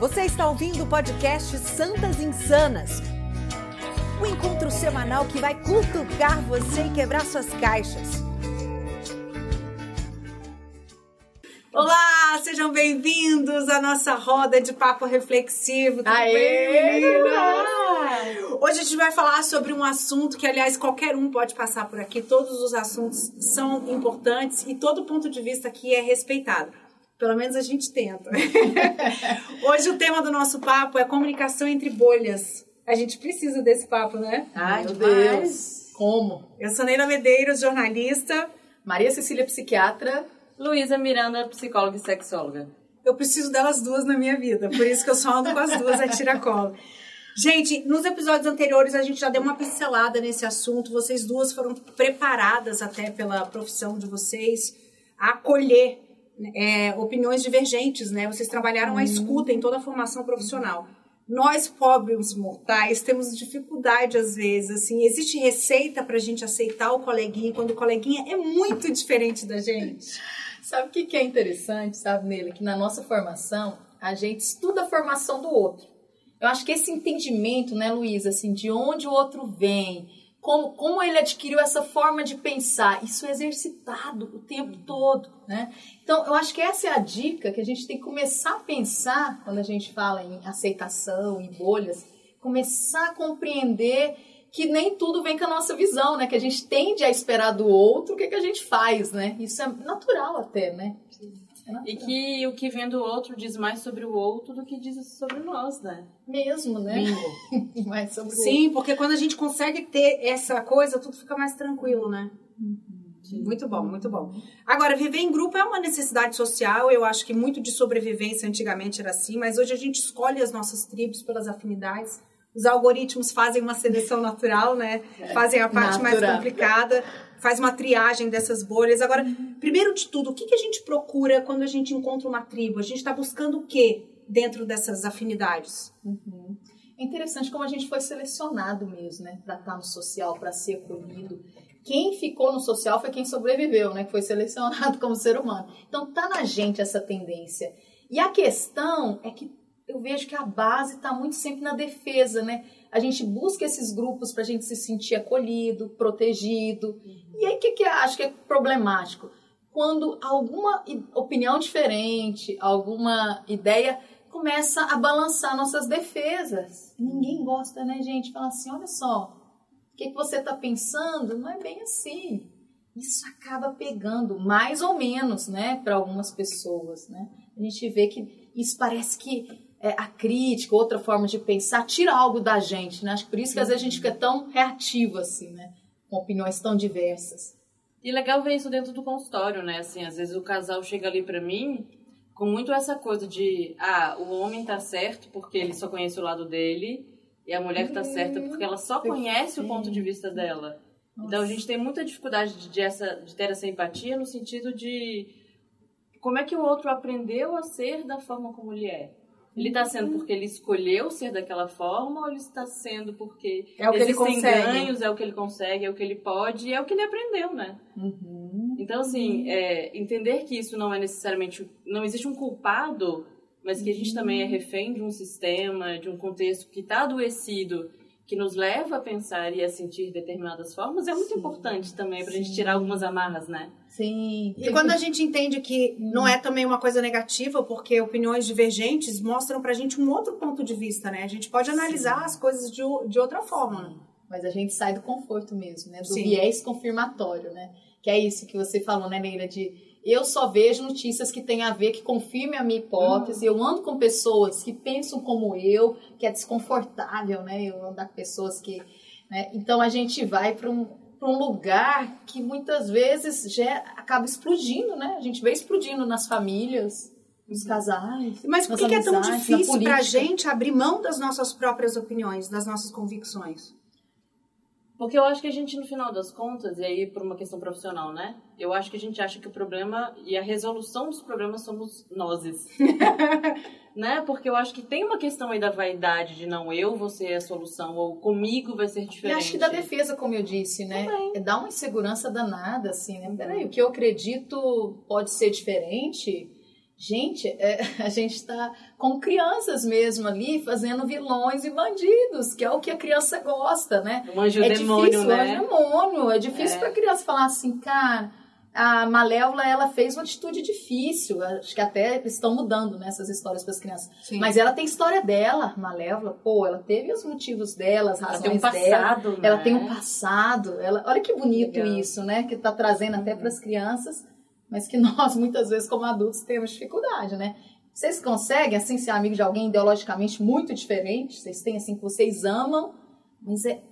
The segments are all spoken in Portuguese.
Você está ouvindo o podcast Santas Insanas. O um encontro semanal que vai cutucar você e quebrar suas caixas. Olá, sejam bem-vindos à nossa roda de papo reflexivo. Tudo Aê, Hoje a gente vai falar sobre um assunto que, aliás, qualquer um pode passar por aqui. Todos os assuntos são importantes e todo ponto de vista aqui é respeitado. Pelo menos a gente tenta. Hoje o tema do nosso papo é comunicação entre bolhas. A gente precisa desse papo, né? Ai, meu Deus. Como? Eu sou Neila Medeiros, jornalista. Maria Cecília, psiquiatra. Luísa Miranda, psicóloga e sexóloga. Eu preciso delas duas na minha vida, por isso que eu só ando com as duas a tiracolo. Gente, nos episódios anteriores a gente já deu uma pincelada nesse assunto. Vocês duas foram preparadas até pela profissão de vocês a acolher é, opiniões divergentes, né? Vocês trabalharam a escuta em toda a formação profissional. Nós, pobres mortais, temos dificuldade às vezes, assim, existe receita para a gente aceitar o coleguinha quando o coleguinha é muito diferente da gente. Sabe o que, que é interessante, sabe, Nele? Que na nossa formação, a gente estuda a formação do outro. Eu acho que esse entendimento, né, Luísa, assim, de onde o outro vem, como, como ele adquiriu essa forma de pensar, isso é exercitado o tempo todo, né? Então, eu acho que essa é a dica que a gente tem que começar a pensar quando a gente fala em aceitação, em bolhas, começar a compreender que nem tudo vem com a nossa visão, né? Que a gente tende a esperar do outro o que, que a gente faz, né? Isso é natural até, né? É e que o que vem do outro diz mais sobre o outro do que diz sobre nós, né? Mesmo, né? mais sobre Sim, outro. porque quando a gente consegue ter essa coisa, tudo fica mais tranquilo, né? Uhum. Muito bom, muito bom. Agora, viver em grupo é uma necessidade social. Eu acho que muito de sobrevivência antigamente era assim, mas hoje a gente escolhe as nossas tribos pelas afinidades os algoritmos fazem uma seleção natural, né? É, fazem a parte natural. mais complicada, faz uma triagem dessas bolhas. Agora, primeiro de tudo, o que, que a gente procura quando a gente encontra uma tribo? A gente está buscando o que dentro dessas afinidades? Uhum. É interessante como a gente foi selecionado mesmo, né? Para estar no social, para ser acolhido. Quem ficou no social foi quem sobreviveu, né? Que foi selecionado como ser humano. Então tá na gente essa tendência. E a questão é que eu vejo que a base está muito sempre na defesa, né? A gente busca esses grupos para a gente se sentir acolhido, protegido. Uhum. E aí, o que, que eu acho que é problemático? Quando alguma opinião diferente, alguma ideia começa a balançar nossas defesas. Ninguém gosta, né, gente? Fala assim: olha só, o que, que você está pensando? Não é bem assim. Isso acaba pegando, mais ou menos, né, para algumas pessoas, né? A gente vê que isso parece que é, a crítica, outra forma de pensar, tira algo da gente, né? Acho que por isso que às vezes a gente fica tão reativo, assim, né? Com opiniões tão diversas. E legal ver isso dentro do consultório, né? Assim, às vezes o casal chega ali para mim com muito essa coisa de, ah, o homem tá certo porque ele só conhece o lado dele e a mulher tá certa porque ela só conhece o ponto de vista dela. Nossa. Então a gente tem muita dificuldade de, de, essa, de ter essa empatia no sentido de como é que o outro aprendeu a ser da forma como ele é. Ele está sendo porque ele escolheu ser daquela forma ou ele está sendo porque é o que ele ganhos, é o que ele consegue, é o que ele pode, é o que ele aprendeu, né? Uhum. Então, assim, é, entender que isso não é necessariamente... Não existe um culpado, mas que a gente também é refém de um sistema, de um contexto que está adoecido que nos leva a pensar e a sentir determinadas formas é muito Sim. importante também para a gente tirar algumas amarras, né? Sim. E quando a gente entende que não é também uma coisa negativa, porque opiniões divergentes mostram para a gente um outro ponto de vista, né? A gente pode analisar Sim. as coisas de, de outra forma. Né? Mas a gente sai do conforto mesmo, né? Do Sim. viés confirmatório, né? Que é isso que você falou, né, Neira, de eu só vejo notícias que têm a ver, que confirmem a minha hipótese. Uhum. Eu ando com pessoas que pensam como eu, que é desconfortável, né? Eu ando com pessoas que. Né? Então a gente vai para um, um lugar que muitas vezes já acaba explodindo, né? A gente vê explodindo nas famílias, nos casais. Mas por que, que é tão difícil para a gente abrir mão das nossas próprias opiniões, das nossas convicções? Porque eu acho que a gente, no final das contas, e aí por uma questão profissional, né? Eu acho que a gente acha que o problema e a resolução dos problemas somos nós. né? Porque eu acho que tem uma questão aí da vaidade de não eu vou ser a solução ou comigo vai ser diferente. E acho que da defesa, como eu disse, né? Também. É dar uma insegurança danada, assim, né? Peraí, o que eu acredito pode ser diferente Gente, é, a gente está com crianças mesmo ali fazendo vilões e bandidos, que é o que a criança gosta, né? Um anjo é demônio, difícil, né? um anjo demônio. É difícil É. para a criança falar assim, cara, a Malévola ela fez uma atitude difícil. Acho que até estão mudando né, essas histórias para as crianças. Sim. Mas ela tem história dela, Malévola. Pô, ela teve os motivos dela, as Ela razões tem um dela. passado, né? Ela tem um passado. Ela, olha que bonito Legal. isso, né? Que tá trazendo até para as crianças, mas que nós muitas vezes como adultos temos dificuldade, né? Vocês conseguem assim ser amigo de alguém ideologicamente muito diferente? Vocês têm assim que vocês amam, mas é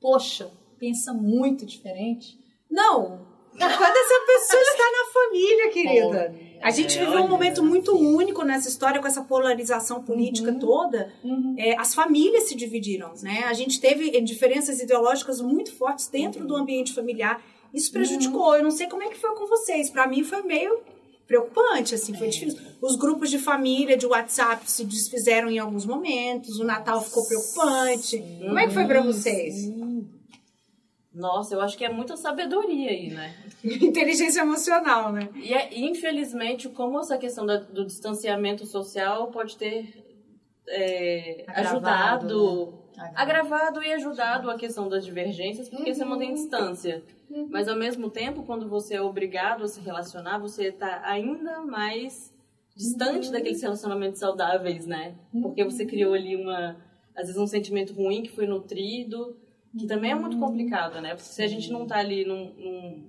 poxa, pensa muito diferente. Não. Quando essa pessoa está na família, querida. A gente É, viveu um momento muito único nessa história, com essa polarização política toda. É, as famílias se dividiram, né? A gente teve diferenças ideológicas muito fortes dentro do ambiente familiar. Isso prejudicou. Eu não sei como é que foi com vocês. Para mim foi meio preocupante, assim, foi difícil. Os grupos de família de WhatsApp se desfizeram em alguns momentos. O Natal ficou preocupante. Como é que foi para vocês? Nossa, eu acho que é muita sabedoria aí, né? Inteligência emocional, né? E é, infelizmente, como essa questão da- do distanciamento social pode ter é, Agravado, ajudado, né? agravado e ajudado a questão das divergências, porque você Uhum. mantém distância. Mas ao mesmo tempo, quando você é obrigado a se relacionar, você está ainda mais distante Uhum. daqueles relacionamentos saudáveis, né? Porque você criou ali uma, às vezes um sentimento ruim que foi nutrido, que também é muito Uhum. complicado, né? Porque se a gente não tá ali num, num,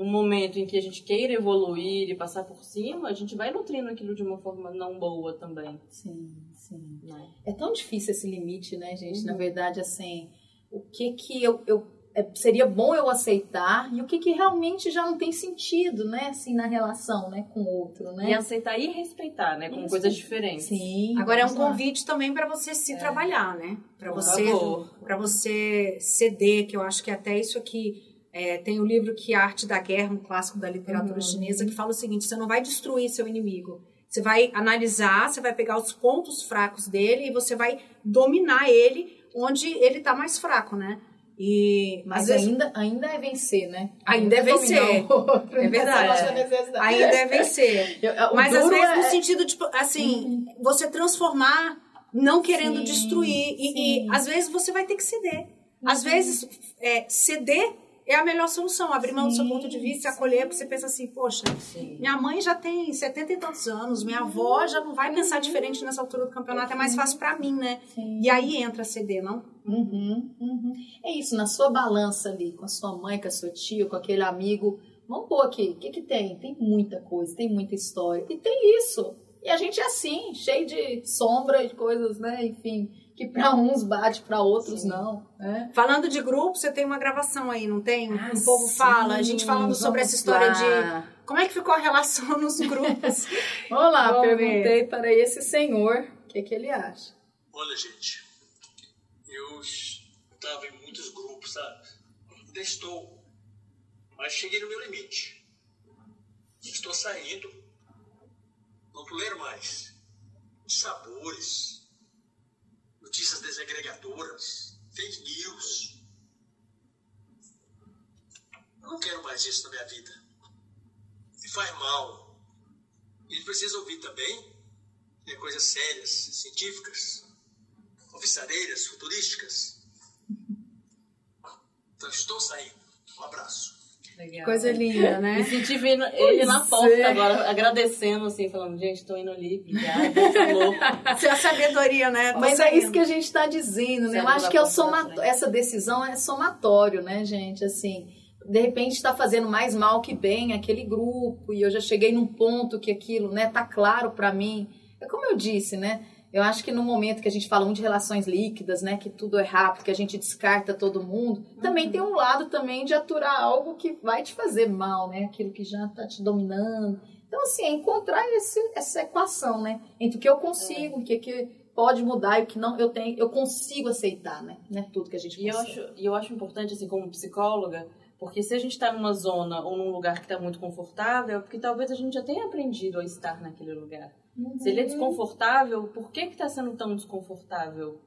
num momento em que a gente queira evoluir e passar por cima, a gente vai nutrindo aquilo de uma forma não boa também, Sim, sim. né? É tão difícil esse limite, né, gente? Uhum. Na verdade, assim, o que que eu, eu é, seria bom eu aceitar e o que que realmente já não tem sentido, né, assim, na relação, né, com o outro, né? E aceitar e respeitar, né? Como Isso. coisas diferentes. Sim. Agora é um lá. convite também para você se trabalhar, né? Para você, para você ceder, que eu acho que até isso aqui é, tem o livro que A Arte da Guerra, um clássico da literatura Uhum. chinesa, que fala o seguinte: você não vai destruir seu inimigo. Você vai analisar, você vai pegar os pontos fracos dele e você vai dominar ele onde ele está mais fraco, né? E Mas às vezes ainda, ainda é vencer, né? Ainda é vencer. outro, É verdade. ainda é vencer. Eu- eu- o Mas às vezes no é- sentido de, assim, você transformar, não querendo Sim, destruir. E, e às vezes você vai ter que ceder. Às vezes, é, ceder é a melhor solução. Abrir mão do seu ponto de vista e acolher, porque você pensa assim, poxa, Sim. minha mãe já tem 70 e tantos anos, minha avó já não vai pensar diferente nessa altura do campeonato, é mais fácil pra mim, né? Sim. E aí entra ceder, não? Uhum, uhum. É isso, na sua balança ali, com a sua mãe, com a sua tia, com aquele amigo. Vamos pôr aqui, o que, que tem? Tem muita coisa, tem muita história. E tem isso. E a gente é assim, cheio de sombra, de coisas, né? Enfim, que pra uns bate, pra outros Sim. não. Né? Falando de grupo, você tem uma gravação aí, não tem? Ah, o povo sim, fala, a gente falando sobre essa história de lá. como é que ficou a relação nos grupos. Vamos lá, Vamos perguntei para esse senhor o que, que ele acha. Olha, gente, eu estava em muitos grupos, sabe? Ainda estou, mas cheguei no meu limite. Estou saindo, não tolero mais. Sabores, notícias desagregadoras, fake news. Eu não quero mais isso na minha vida. Me faz mal. E precisa ouvir também é, coisas sérias, científicas oficialeiras, futurísticas. Então estou saindo. Um abraço. Legal. Coisa linda, Me né? senti vendo ele na porta é. agora, agradecendo, assim, falando, gente, tô indo ali, obrigada, tá. Isso é a sabedoria, né? Tô Mas é isso que a gente está dizendo, né? Eu Saindo acho que é soma... essa decisão é somatório, né, gente? Assim, de repente está fazendo mais mal que bem aquele grupo e eu já cheguei num ponto que aquilo, né, tá claro para mim. É como eu disse, né? Eu acho que no momento que a gente fala muito de relações líquidas, né, que tudo é rápido, que a gente descarta todo mundo, também tem um lado também de aturar algo que vai te fazer mal, né? Aquilo que já tá te dominando. Então, assim, é encontrar esse, essa equação, né? Entre o que eu consigo, o que, que pode mudar e o que não eu tenho, eu consigo aceitar, né? Não é tudo que a gente E eu consegue. acho, e eu acho importante, assim, como psicóloga, porque se a gente tá numa zona ou num lugar que tá muito confortável, é porque talvez a gente já tenha aprendido a estar naquele lugar. Se ele é desconfortável, por que que tá sendo tão desconfortável?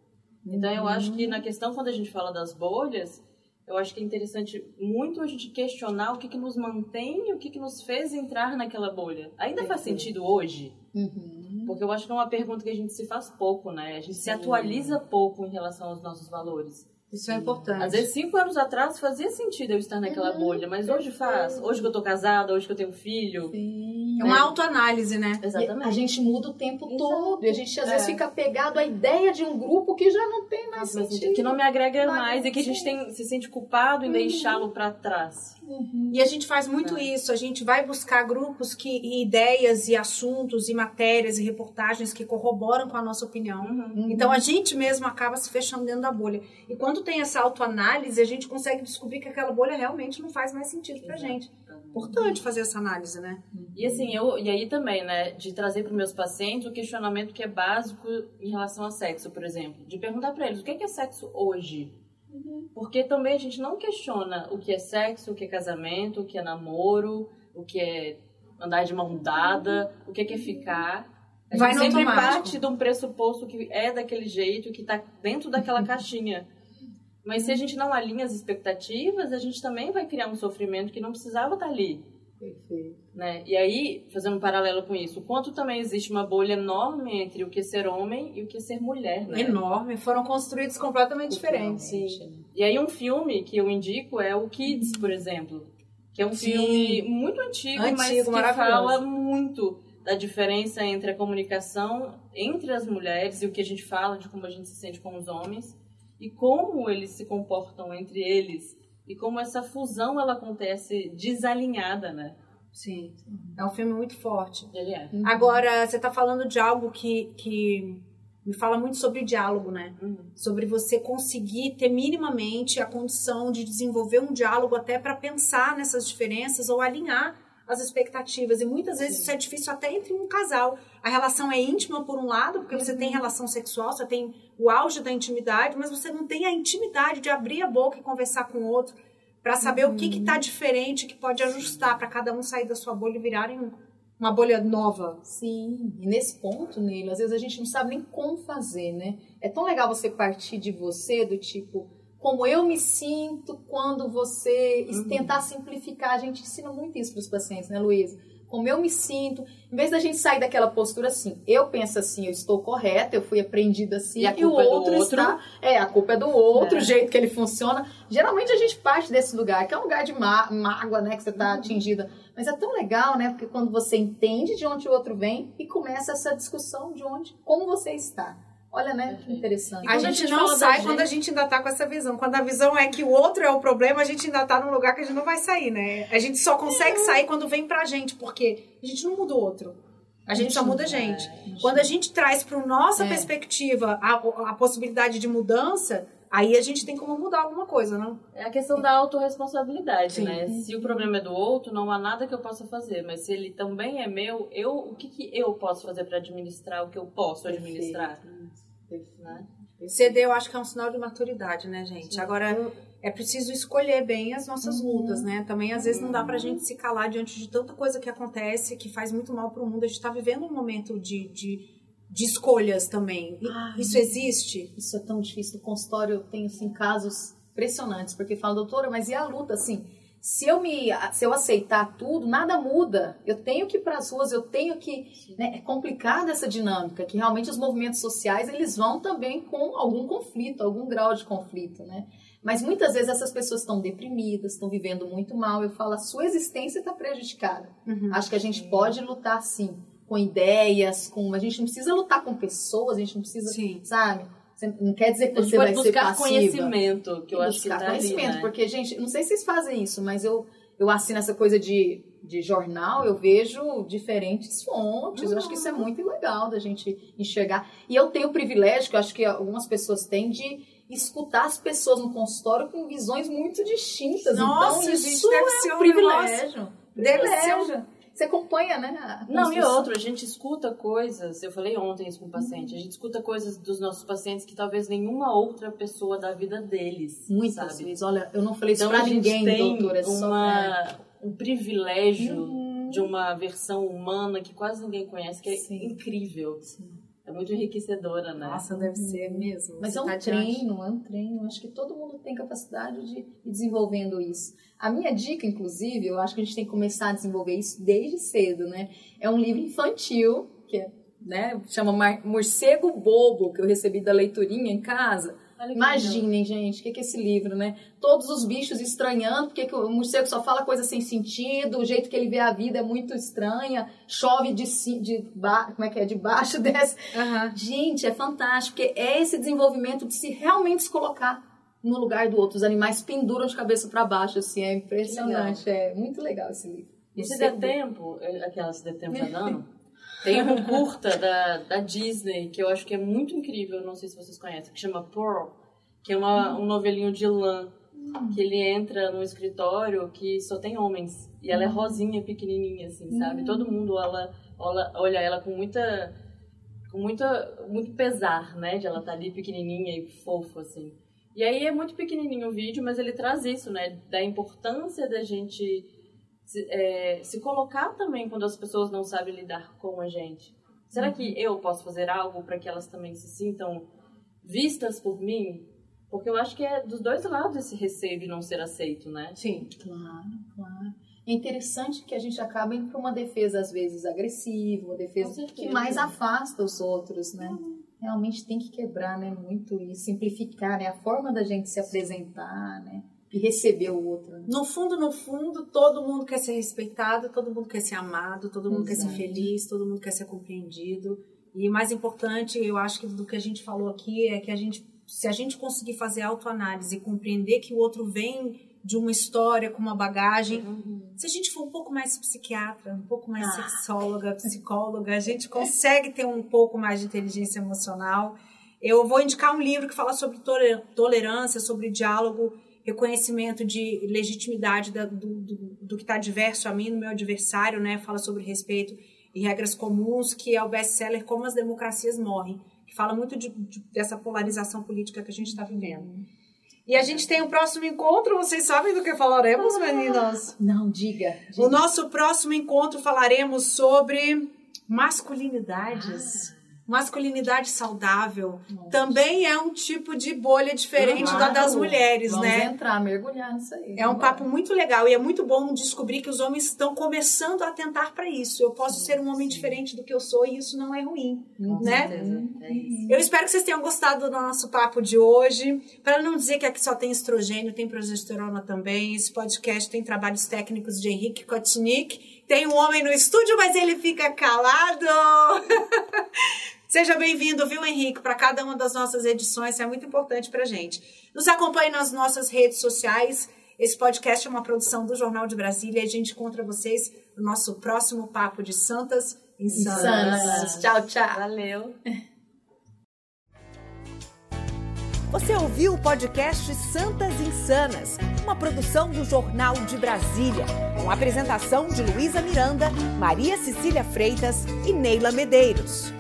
Então eu acho que na questão, quando a gente fala das bolhas, eu acho que é interessante muito a gente questionar o que que nos mantém e o que que nos fez entrar naquela bolha. Ainda faz sentido hoje? Uhum. Porque eu acho que é uma pergunta que a gente se faz pouco, né? A gente Sim. se atualiza pouco em relação aos nossos valores. Isso é importante. Às vezes, cinco anos atrás, fazia sentido eu estar naquela uhum. bolha, mas hoje faz. Hoje que eu tô casada, hoje que eu tenho filho. Sim. É uma autoanálise, né? Exatamente. E a gente muda o tempo Exato. todo. E a gente, às é. vezes, fica pegado à ideia de um grupo que já não tem mais sentido. Que não me agrega mais e que a gente tem, se sente culpado em uhum. deixá-lo para trás. Uhum. E a gente faz muito é. isso. A gente vai buscar grupos que e ideias e assuntos e matérias e reportagens que corroboram com a nossa opinião. Uhum. Então, a gente mesmo acaba se fechando dentro da bolha. E quando tem essa autoanálise, a gente consegue descobrir que aquela bolha realmente não faz mais sentido pra Exato. gente. Importante fazer essa análise, né? E assim, eu e aí também, né, de trazer para meus pacientes o questionamento que é básico em relação ao sexo, por exemplo, de perguntar para eles o que é, sexo hoje. Porque também a gente não questiona o que é sexo, o que é casamento, o que é namoro, o que é andar de mão dada, o que é, que é ficar. A Vai gente sempre automático. parte de um pressuposto que é daquele jeito, que está dentro daquela caixinha. Mas se a gente não alinha as expectativas, a gente também vai criar um sofrimento que não precisava estar ali. Perfeito. Né? E aí, fazendo um paralelo com isso, o quanto também existe uma bolha enorme entre o que é ser homem e o que é ser mulher, né? Enorme, foram construídos completamente diferentes. Sim. E aí um filme que eu indico é o Kids, por exemplo, que é um Sim. filme muito antigo, antigo mas que fala muito da diferença entre a comunicação entre as mulheres e o que a gente fala de como a gente se sente com os homens e como eles se comportam entre eles e como essa fusão ela acontece desalinhada, né? Sim, é um filme muito forte. Ele é. Uhum. Agora, você está falando de algo que, que me fala muito sobre diálogo, né? Uhum. Sobre você conseguir ter minimamente a condição de desenvolver um diálogo até para pensar nessas diferenças ou alinhar as expectativas. E muitas vezes Sim. isso é difícil até entre um casal. A relação é íntima por um lado, porque uhum. você tem uhum. relação sexual, você tem o auge da intimidade, mas você não tem a intimidade de abrir a boca e conversar com o outro para saber uhum. o que está diferente, que pode ajustar para cada um sair da sua bolha e virarem uma bolha nova. Sim, e nesse ponto, Neila, às vezes a gente não sabe nem como fazer, né? É tão legal você partir de você, do tipo, como eu me sinto quando você uhum. tentar simplificar. A gente ensina muito isso para os pacientes, né, Luísa? Como eu me sinto, em vez da gente sair daquela postura assim, eu penso assim, eu estou correta, eu fui aprendida assim, e, e o é outro, outro, está. É, a culpa é do outro, é. o jeito que ele funciona. Geralmente a gente parte desse lugar, que é um lugar de má, mágoa, né, que você está uhum. atingida. Mas é tão legal, né? Porque quando você entende de onde o outro vem e começa essa discussão de onde, como você está. Olha, né? Que interessante. A gente, a gente não sai quando a gente ainda tá com essa visão. Quando a visão é que o outro é o problema, a gente ainda tá num lugar que a gente não vai sair, né? A gente só consegue é. sair quando vem pra gente, porque a gente não muda o outro. A gente, só muda a gente. É, quando a gente traz para nossa é. perspectiva a, a possibilidade de mudança, aí a gente tem como mudar alguma coisa, não? É a questão da autorresponsabilidade, Sim. né? Se o problema é do outro, não há nada que eu possa fazer, mas se ele também é meu, eu o que, que eu posso fazer para administrar o que eu posso administrar? Perfeito. Né? Ceder, eu acho que é um sinal de maturidade, né, gente? Sim. Agora, é preciso escolher bem as nossas uhum. lutas, né? Também, às vezes, não dá pra gente se calar diante de tanta coisa que acontece, que faz muito mal pro mundo. A gente tá vivendo um momento de, de, de escolhas também. Ai, isso existe? Isso é tão difícil. No consultório, eu tenho, assim, casos impressionantes, porque fala, doutora, mas e a luta, assim? se eu me se eu aceitar tudo, nada muda. Eu tenho que ir para as ruas, eu tenho que. Né, é complicada essa dinâmica, que realmente os movimentos sociais eles vão também com algum conflito, algum grau de conflito, né? Mas muitas vezes essas pessoas estão deprimidas, estão vivendo muito mal. Eu falo, a sua existência está prejudicada. Uhum. Acho que a gente pode lutar sim, com ideias, com. A gente não precisa lutar com pessoas, a gente não precisa, sim. sabe? Não quer dizer que você vai ser passiva. conhecimento, que eu acho que tá conhecimento, ali, né? porque, gente, não sei se vocês fazem isso, mas eu, eu assino essa coisa de, de jornal, eu vejo diferentes fontes. Uhum. Eu acho que isso é muito legal da gente enxergar. E eu tenho o privilégio, que eu acho que algumas pessoas têm, de escutar as pessoas no consultório com visões muito distintas. Nossa, então, isso deve é ser um privilégio. Deve ser você acompanha, né? Não, e outro, a gente escuta coisas, eu falei ontem isso com o paciente, a gente escuta coisas dos nossos pacientes que talvez nenhuma outra pessoa da vida deles. Muitas sabe? vezes. Olha, eu não falei isso então, pra ninguém, tem doutora. É uma, só... um privilégio uhum. de uma versão humana que quase ninguém conhece, que é Sim. incrível. Sim. É muito enriquecedora, né? Nossa, deve ser mesmo. Mas é um tá treino, é um treino. Acho que todo mundo tem capacidade de ir desenvolvendo isso. A minha dica, inclusive, eu acho que a gente tem que começar a desenvolver isso desde cedo, né? É um livro infantil que é, né, chama Morcego Bobo, que eu recebi da leiturinha em casa. Imaginem, gente, o que, que é esse livro, né? Todos os bichos estranhando, porque que o morcego só fala coisa sem sentido, o jeito que ele vê a vida é muito estranha, chove de, de ba, como é que é, de baixo, desce. Uhum. Gente, é fantástico, porque é esse desenvolvimento de se realmente se colocar no lugar do outro. Os animais penduram de cabeça para baixo, assim, é impressionante, é muito legal esse livro. E se der tempo, aquela se der tempo tá dando, tem um curta da, da Disney que eu acho que é muito incrível, não sei se vocês conhecem, que chama Pearl, que é uma, um novelinho de lã, que ele entra num escritório que só tem homens. E ela é rosinha, pequenininha, assim, sabe? Todo mundo ela, olha, olha ela com muita com muita, muito pesar, né? De ela estar tá ali pequenininha e fofa, assim. E aí é muito pequenininho o vídeo, mas ele traz isso, né? Da importância da gente se, é, se colocar também quando as pessoas não sabem lidar com a gente. Será que uhum. eu posso fazer algo para que elas também se sintam vistas por mim? Porque eu acho que é dos dois lados esse receio de não ser aceito, né? Sim, claro, claro. É interessante que a gente acaba indo para uma defesa, às vezes, agressiva, uma defesa que mais afasta os outros, né? Uhum. Realmente tem que quebrar, né? Muito e simplificar, né? A forma da gente se apresentar, né? E receber o outro. Né? No fundo, no fundo, todo mundo quer ser respeitado, todo mundo quer ser amado, todo mundo Exato. quer ser feliz, todo mundo quer ser compreendido. E mais importante, eu acho que do que a gente falou aqui é que a gente, se a gente conseguir fazer autoanálise e compreender que o outro vem de uma história com uma bagagem, uhum. se a gente for um pouco mais psiquiatra, um pouco mais ah. sexóloga, psicóloga, a gente consegue ter um pouco mais de inteligência emocional. Eu vou indicar um livro que fala sobre tolerância, sobre diálogo reconhecimento de legitimidade da, do, do, do, que está adverso a mim, no meu adversário, né? Fala sobre respeito e regras comuns, que é o best-seller Como as Democracias Morrem, que fala muito de, de, dessa polarização política que a gente está vivendo. E a gente tem o um próximo encontro, vocês sabem do que falaremos, meninas? Não, diga. diga. O nosso próximo encontro falaremos sobre masculinidades. Ah masculinidade saudável Nossa. também é um tipo de bolha diferente da das mulheres, Vamos né? Vamos entrar, mergulhar nisso aí. É um papo muito legal e é muito bom descobrir que os homens estão começando a atentar para isso. Eu posso sim, ser um homem sim. diferente do que eu sou e isso não é ruim, Com né? Certeza. É isso. Eu espero que vocês tenham gostado do nosso papo de hoje. Para não dizer que aqui só tem estrogênio, tem progesterona também. Esse podcast tem trabalhos técnicos de Henrique Kotnik. Tem um homem no estúdio, mas ele fica calado. Seja bem-vindo, viu, Henrique, para cada uma das nossas edições, isso é muito importante para gente. Nos acompanhe nas nossas redes sociais. Esse podcast é uma produção do Jornal de Brasília e a gente encontra vocês no nosso próximo Papo de Santas Insanas. Insanas. Tchau, tchau. Valeu. Você ouviu o podcast Santas Insanas, uma produção do Jornal de Brasília, com a apresentação de Luísa Miranda, Maria Cecília Freitas e Neila Medeiros.